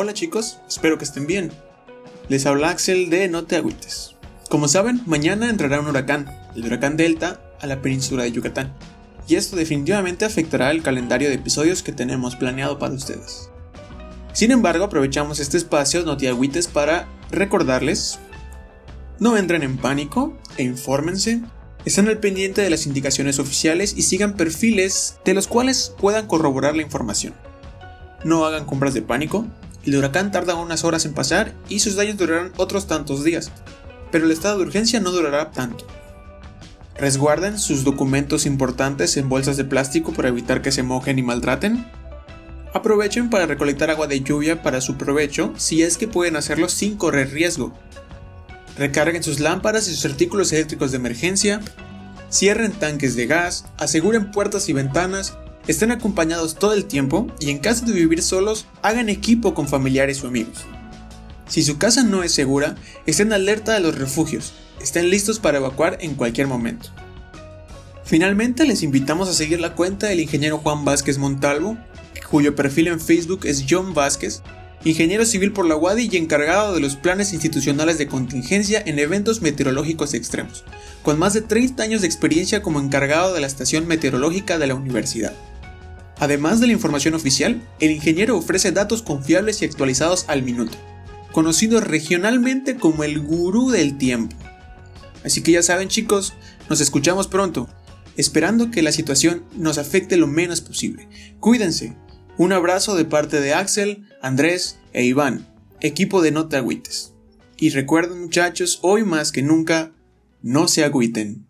Hola chicos, espero que estén bien. Les habla Axel de No te agüites. Como saben, mañana entrará un huracán, el huracán Delta, a la península de Yucatán. Y esto definitivamente afectará el calendario de episodios que tenemos planeado para ustedes. Sin embargo, aprovechamos este espacio No te agüites para recordarles, no entren en pánico e infórmense, estén al pendiente de las indicaciones oficiales y sigan perfiles de los cuales puedan corroborar la información. No hagan compras de pánico, el huracán tarda unas horas en pasar y sus daños durarán otros tantos días, pero el estado de urgencia no durará tanto. Resguarden sus documentos importantes en bolsas de plástico para evitar que se mojen y maltraten. Aprovechen para recolectar agua de lluvia para su provecho si es que pueden hacerlo sin correr riesgo. Recarguen sus lámparas y sus artículos eléctricos de emergencia. Cierren tanques de gas, aseguren puertas y ventanas estén acompañados todo el tiempo y en caso de vivir solos, hagan equipo con familiares o amigos. Si su casa no es segura, estén alerta de los refugios, estén listos para evacuar en cualquier momento. Finalmente les invitamos a seguir la cuenta del ingeniero Juan Vázquez Montalvo, cuyo perfil en Facebook es John Vázquez, ingeniero civil por la UADI y encargado de los planes institucionales de contingencia en eventos meteorológicos extremos, con más de 30 años de experiencia como encargado de la estación meteorológica de la universidad. Además de la información oficial, el ingeniero ofrece datos confiables y actualizados al minuto, conocido regionalmente como el gurú del tiempo. Así que ya saben chicos, nos escuchamos pronto, esperando que la situación nos afecte lo menos posible. Cuídense. Un abrazo de parte de Axel, Andrés e Iván, equipo de No Te Agüites. Y recuerden muchachos, hoy más que nunca, no se agüiten.